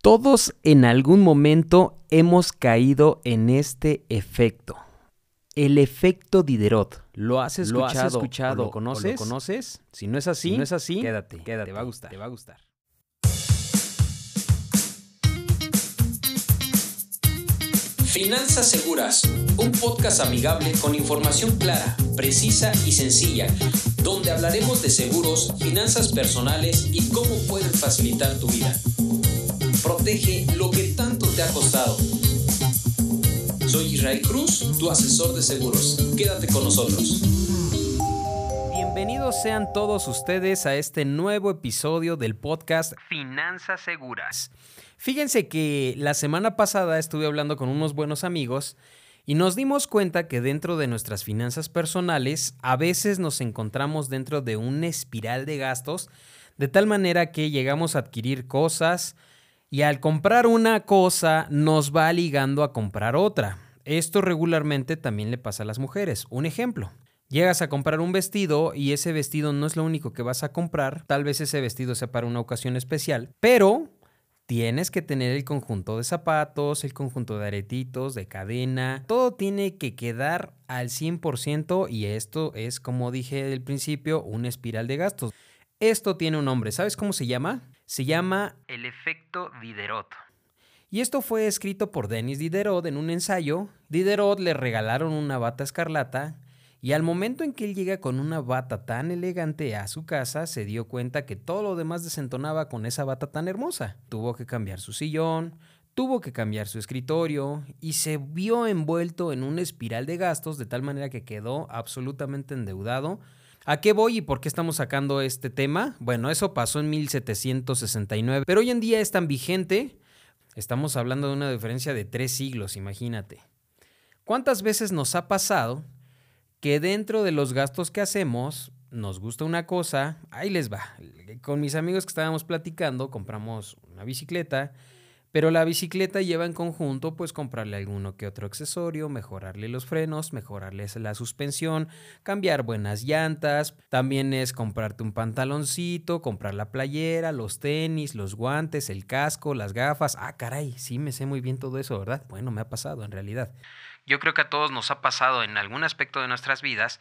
Todos en algún momento hemos caído en este efecto. El efecto Diderot. ¿Lo has escuchado? ¿Lo, conoces? conoces? Si no es así, no es así, quédate, quédate. Te va a gustar. Te va a gustar. Finanzas Seguras, un podcast amigable con información clara, precisa y sencilla, donde hablaremos de seguros, finanzas personales y cómo pueden facilitar tu vida. Protege lo que tanto te ha costado. Soy Israel Cruz, tu asesor de seguros. Quédate con nosotros. Bienvenidos sean todos ustedes a este nuevo episodio del podcast Finanzas Seguras. Fíjense que la semana pasada estuve hablando con unos buenos amigos y nos dimos cuenta que dentro de nuestras finanzas personales a veces nos encontramos dentro de una espiral de gastos de tal manera que llegamos a adquirir cosas, y al comprar una cosa nos va ligando a comprar otra. Esto regularmente también le pasa a las mujeres. Un ejemplo. Llegas a comprar un vestido y ese vestido no es lo único que vas a comprar. Tal vez ese vestido sea para una ocasión especial, pero tienes que tener el conjunto de zapatos, el conjunto de aretitos, de cadena. Todo tiene que quedar al 100% y esto es, como dije al principio, una espiral de gastos. Esto tiene un nombre. ¿Sabes cómo se llama? Se llama El efecto Diderot. Y esto fue escrito por Denis Diderot en un ensayo. Diderot le regalaron una bata escarlata y al momento en que él llega con una bata tan elegante a su casa, se dio cuenta que todo lo demás desentonaba con esa bata tan hermosa. Tuvo que cambiar su sillón, tuvo que cambiar su escritorio y se vio envuelto en una espiral de gastos de tal manera que quedó absolutamente endeudado ¿A qué voy y por qué estamos sacando este tema? Bueno, eso pasó en 1769, pero hoy en día es tan vigente. Estamos hablando de una diferencia de tres siglos, imagínate. ¿Cuántas veces nos ha pasado que dentro de los gastos que hacemos nos gusta una cosa? Ahí les va. Con mis amigos que estábamos platicando, compramos una bicicleta pero la bicicleta lleva en conjunto pues comprarle alguno que otro accesorio, mejorarle los frenos, mejorarle la suspensión, cambiar buenas llantas, también es comprarte un pantaloncito, comprar la playera, los tenis, los guantes, el casco, las gafas. Ah, caray, sí me sé muy bien todo eso, ¿verdad? Bueno, me ha pasado en realidad. Yo creo que a todos nos ha pasado en algún aspecto de nuestras vidas,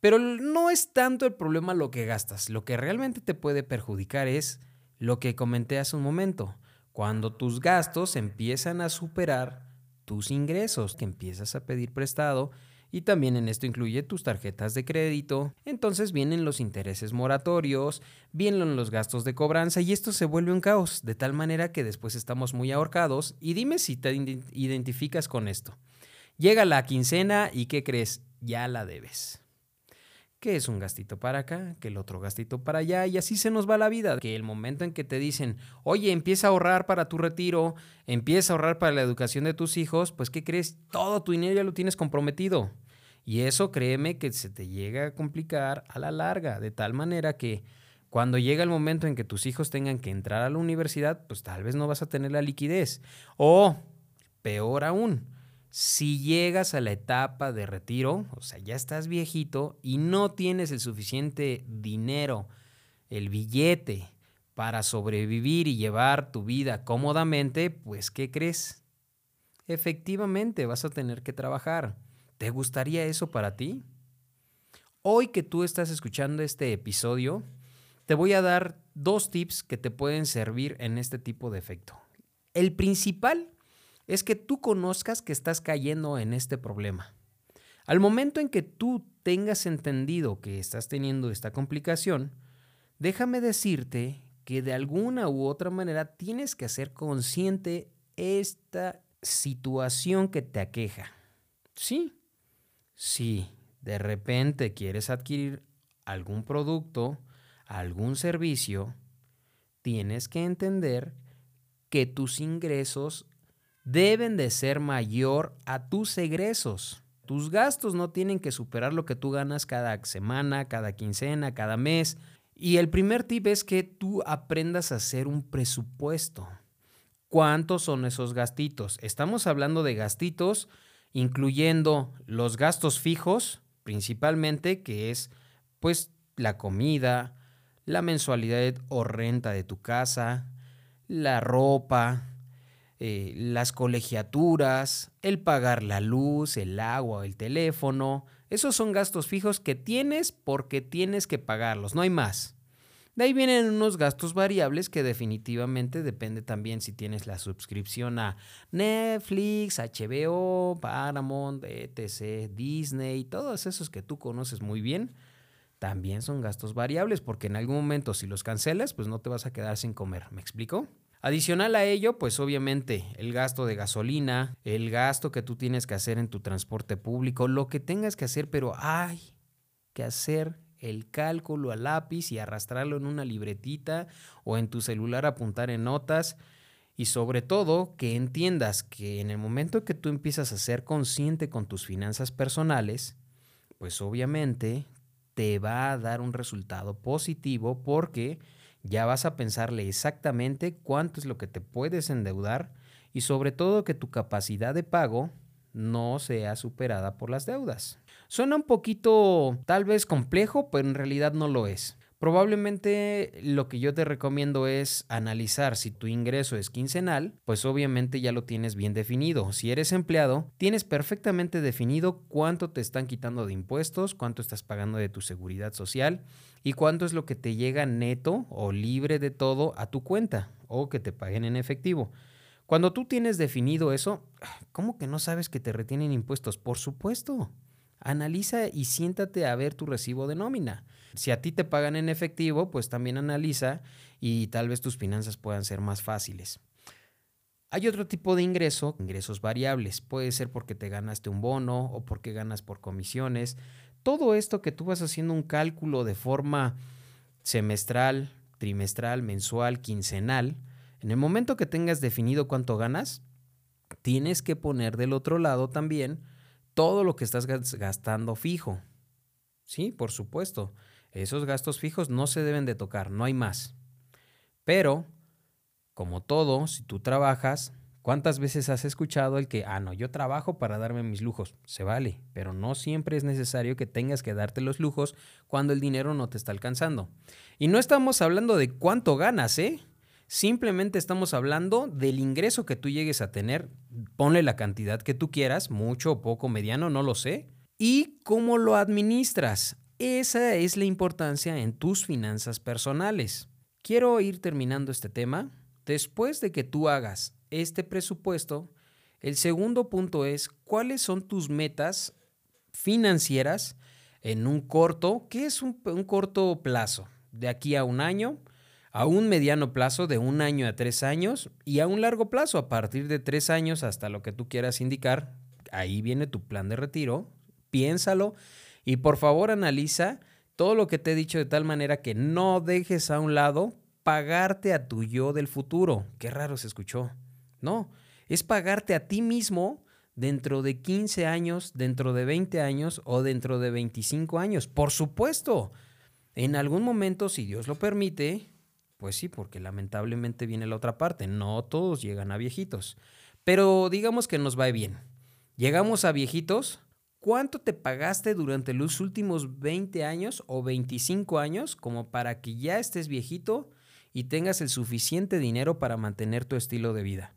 pero no es tanto el problema lo que gastas, lo que realmente te puede perjudicar es lo que comenté hace un momento cuando tus gastos empiezan a superar tus ingresos, que empiezas a pedir prestado, y también en esto incluye tus tarjetas de crédito, entonces vienen los intereses moratorios, vienen los gastos de cobranza y esto se vuelve un caos, de tal manera que después estamos muy ahorcados y dime si te identificas con esto. Llega la quincena y ¿qué crees? Ya la debes que es un gastito para acá, que el otro gastito para allá, y así se nos va la vida. Que el momento en que te dicen, oye, empieza a ahorrar para tu retiro, empieza a ahorrar para la educación de tus hijos, pues ¿qué crees? Todo tu dinero ya lo tienes comprometido. Y eso créeme que se te llega a complicar a la larga, de tal manera que cuando llega el momento en que tus hijos tengan que entrar a la universidad, pues tal vez no vas a tener la liquidez. O, peor aún, si llegas a la etapa de retiro, o sea, ya estás viejito y no tienes el suficiente dinero, el billete para sobrevivir y llevar tu vida cómodamente, pues ¿qué crees? Efectivamente, vas a tener que trabajar. ¿Te gustaría eso para ti? Hoy que tú estás escuchando este episodio, te voy a dar dos tips que te pueden servir en este tipo de efecto. El principal es que tú conozcas que estás cayendo en este problema. Al momento en que tú tengas entendido que estás teniendo esta complicación, déjame decirte que de alguna u otra manera tienes que hacer consciente esta situación que te aqueja. Sí, si de repente quieres adquirir algún producto, algún servicio, tienes que entender que tus ingresos deben de ser mayor a tus egresos. Tus gastos no tienen que superar lo que tú ganas cada semana, cada quincena, cada mes. Y el primer tip es que tú aprendas a hacer un presupuesto. ¿Cuántos son esos gastitos? Estamos hablando de gastitos incluyendo los gastos fijos, principalmente, que es pues la comida, la mensualidad o renta de tu casa, la ropa, eh, las colegiaturas, el pagar la luz, el agua, el teléfono. Esos son gastos fijos que tienes porque tienes que pagarlos, no hay más. De ahí vienen unos gastos variables que definitivamente depende también si tienes la suscripción a Netflix, HBO, Paramount, etc., Disney, todos esos que tú conoces muy bien, también son gastos variables porque en algún momento si los cancelas, pues no te vas a quedar sin comer. ¿Me explico? Adicional a ello, pues obviamente el gasto de gasolina, el gasto que tú tienes que hacer en tu transporte público, lo que tengas que hacer, pero hay que hacer el cálculo a lápiz y arrastrarlo en una libretita o en tu celular apuntar en notas. Y sobre todo que entiendas que en el momento que tú empiezas a ser consciente con tus finanzas personales, pues obviamente te va a dar un resultado positivo porque ya vas a pensarle exactamente cuánto es lo que te puedes endeudar y sobre todo que tu capacidad de pago no sea superada por las deudas. Suena un poquito tal vez complejo, pero en realidad no lo es. Probablemente lo que yo te recomiendo es analizar si tu ingreso es quincenal, pues obviamente ya lo tienes bien definido. Si eres empleado, tienes perfectamente definido cuánto te están quitando de impuestos, cuánto estás pagando de tu seguridad social y cuánto es lo que te llega neto o libre de todo a tu cuenta o que te paguen en efectivo. Cuando tú tienes definido eso, ¿cómo que no sabes que te retienen impuestos? Por supuesto. Analiza y siéntate a ver tu recibo de nómina. Si a ti te pagan en efectivo, pues también analiza y tal vez tus finanzas puedan ser más fáciles. Hay otro tipo de ingreso, ingresos variables. Puede ser porque te ganaste un bono o porque ganas por comisiones. Todo esto que tú vas haciendo un cálculo de forma semestral, trimestral, mensual, quincenal, en el momento que tengas definido cuánto ganas, tienes que poner del otro lado también todo lo que estás gastando fijo. Sí, por supuesto. Esos gastos fijos no se deben de tocar, no hay más. Pero, como todo, si tú trabajas, ¿cuántas veces has escuchado el que, ah, no, yo trabajo para darme mis lujos? Se vale, pero no siempre es necesario que tengas que darte los lujos cuando el dinero no te está alcanzando. Y no estamos hablando de cuánto ganas, ¿eh? Simplemente estamos hablando del ingreso que tú llegues a tener. Ponle la cantidad que tú quieras, mucho poco, mediano, no lo sé. Y cómo lo administras. Esa es la importancia en tus finanzas personales. Quiero ir terminando este tema. Después de que tú hagas este presupuesto, el segundo punto es cuáles son tus metas financieras en un corto, ¿qué es un corto plazo? De aquí a un año, a un mediano plazo de un año a tres años y a un largo plazo a partir de tres años hasta lo que tú quieras indicar. Ahí viene tu plan de retiro. Piénsalo y por favor analiza todo lo que te he dicho de tal manera que no dejes a un lado pagarte a tu yo del futuro. Qué raro se escuchó. No, es pagarte a ti mismo dentro de 15 años, dentro de 20 años o dentro de 25 años. Por supuesto, en algún momento, si Dios lo permite, pues sí, porque lamentablemente viene la otra parte. No todos llegan a viejitos. Pero digamos que nos va bien. Llegamos a viejitos. ¿Cuánto te pagaste durante los últimos 20 años o 25 años como para que ya estés viejito y tengas el suficiente dinero para mantener tu estilo de vida?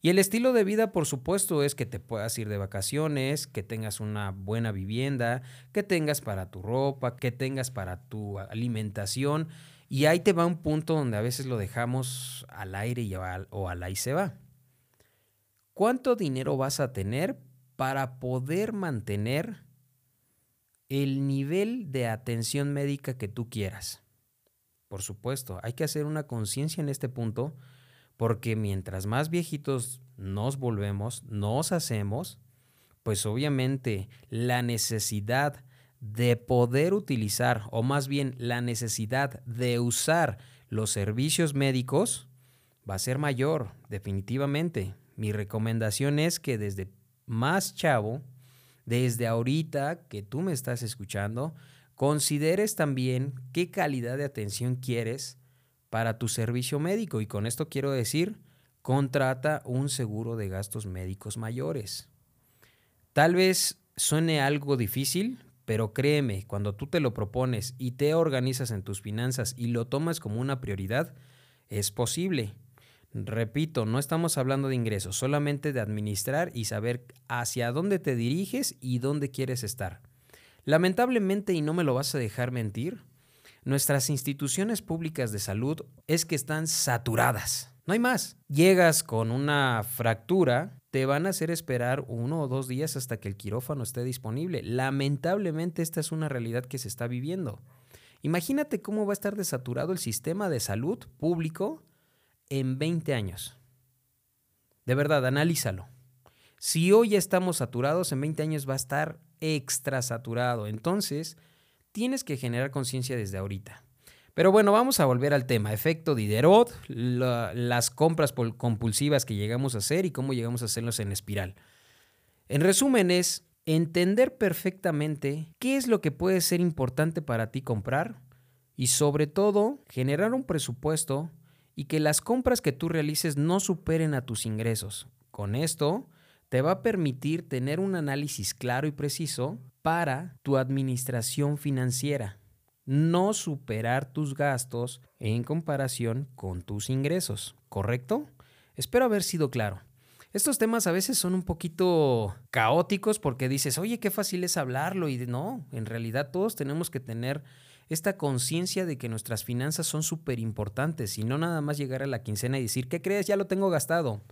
Y el estilo de vida, por supuesto, es que te puedas ir de vacaciones, que tengas una buena vivienda, que tengas para tu ropa, que tengas para tu alimentación y ahí te va un punto donde a veces lo dejamos al aire y o al ahí se va. ¿Cuánto dinero vas a tener para poder mantener el nivel de atención médica que tú quieras? Por supuesto, hay que hacer una conciencia en este punto porque mientras más viejitos nos volvemos, nos hacemos, pues obviamente la necesidad de poder utilizar, o más bien la necesidad de usar los servicios médicos, va a ser mayor, definitivamente. Mi recomendación es que desde más chavo, desde ahorita que tú me estás escuchando, consideres también qué calidad de atención quieres para tu servicio médico. Y con esto quiero decir, contrata un seguro de gastos médicos mayores. Tal vez suene algo difícil, pero créeme, cuando tú te lo propones y te organizas en tus finanzas y lo tomas como una prioridad, es posible. Repito, no estamos hablando de ingresos, solamente de administrar y saber hacia dónde te diriges y dónde quieres estar. Lamentablemente, y no me lo vas a dejar mentir, nuestras instituciones públicas de salud es que están saturadas. No hay más. Llegas con una fractura, te van a hacer esperar uno o dos días hasta que el quirófano esté disponible. Lamentablemente esta es una realidad que se está viviendo. Imagínate cómo va a estar desaturado el sistema de salud público en 20 años. De verdad, analízalo. Si hoy ya estamos saturados, en 20 años va a estar extra saturado. Entonces, tienes que generar conciencia desde ahorita. Pero bueno, vamos a volver al tema. Efecto Diderot, las compras compulsivas que llegamos a hacer y cómo llegamos a hacerlos en espiral. En resumen es entender perfectamente qué es lo que puede ser importante para ti comprar y sobre todo generar un presupuesto y que las compras que tú realices no superen a tus ingresos. Con esto te va a permitir tener un análisis claro y preciso para tu administración financiera, no superar tus gastos en comparación con tus ingresos, ¿correcto? Espero haber sido claro. Estos temas a veces son un poquito caóticos porque dices, oye, qué fácil es hablarlo y no, en realidad todos tenemos que tener esta conciencia de que nuestras finanzas son súper importantes y no nada más llegar a la quincena y decir, ¿qué crees? Ya lo tengo gastado.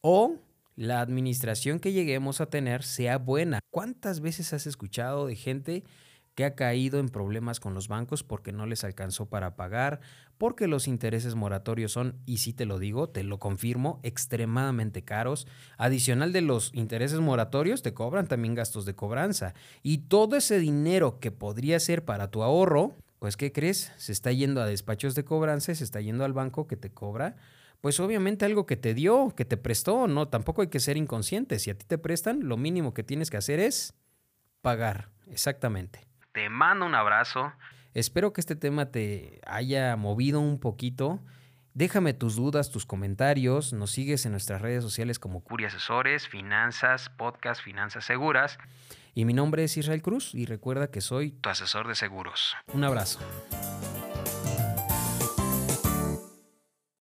O la administración que lleguemos a tener sea buena. ¿Cuántas veces has escuchado de gente que ha caído en problemas con los bancos porque no les alcanzó para pagar, porque los intereses moratorios son, y sí te lo digo, te lo confirmo, extremadamente caros. Adicional de los intereses moratorios, te cobran también gastos de cobranza. Y todo ese dinero que podría ser para tu ahorro, pues ¿qué crees? Se está yendo a despachos de cobranza, se está yendo al banco que te cobra. Pues obviamente algo que te dio, que te prestó, no, tampoco hay que ser inconsciente. Si a ti te prestan, lo mínimo que tienes que hacer es pagar, exactamente. Te mando un abrazo. Espero que este tema te haya movido un poquito. Déjame tus dudas, tus comentarios. Nos sigues en nuestras redes sociales como Curi Asesores, Finanzas, Podcast, Finanzas Seguras. Y mi nombre es Israel Cruz y recuerda que soy tu asesor de seguros. Un abrazo.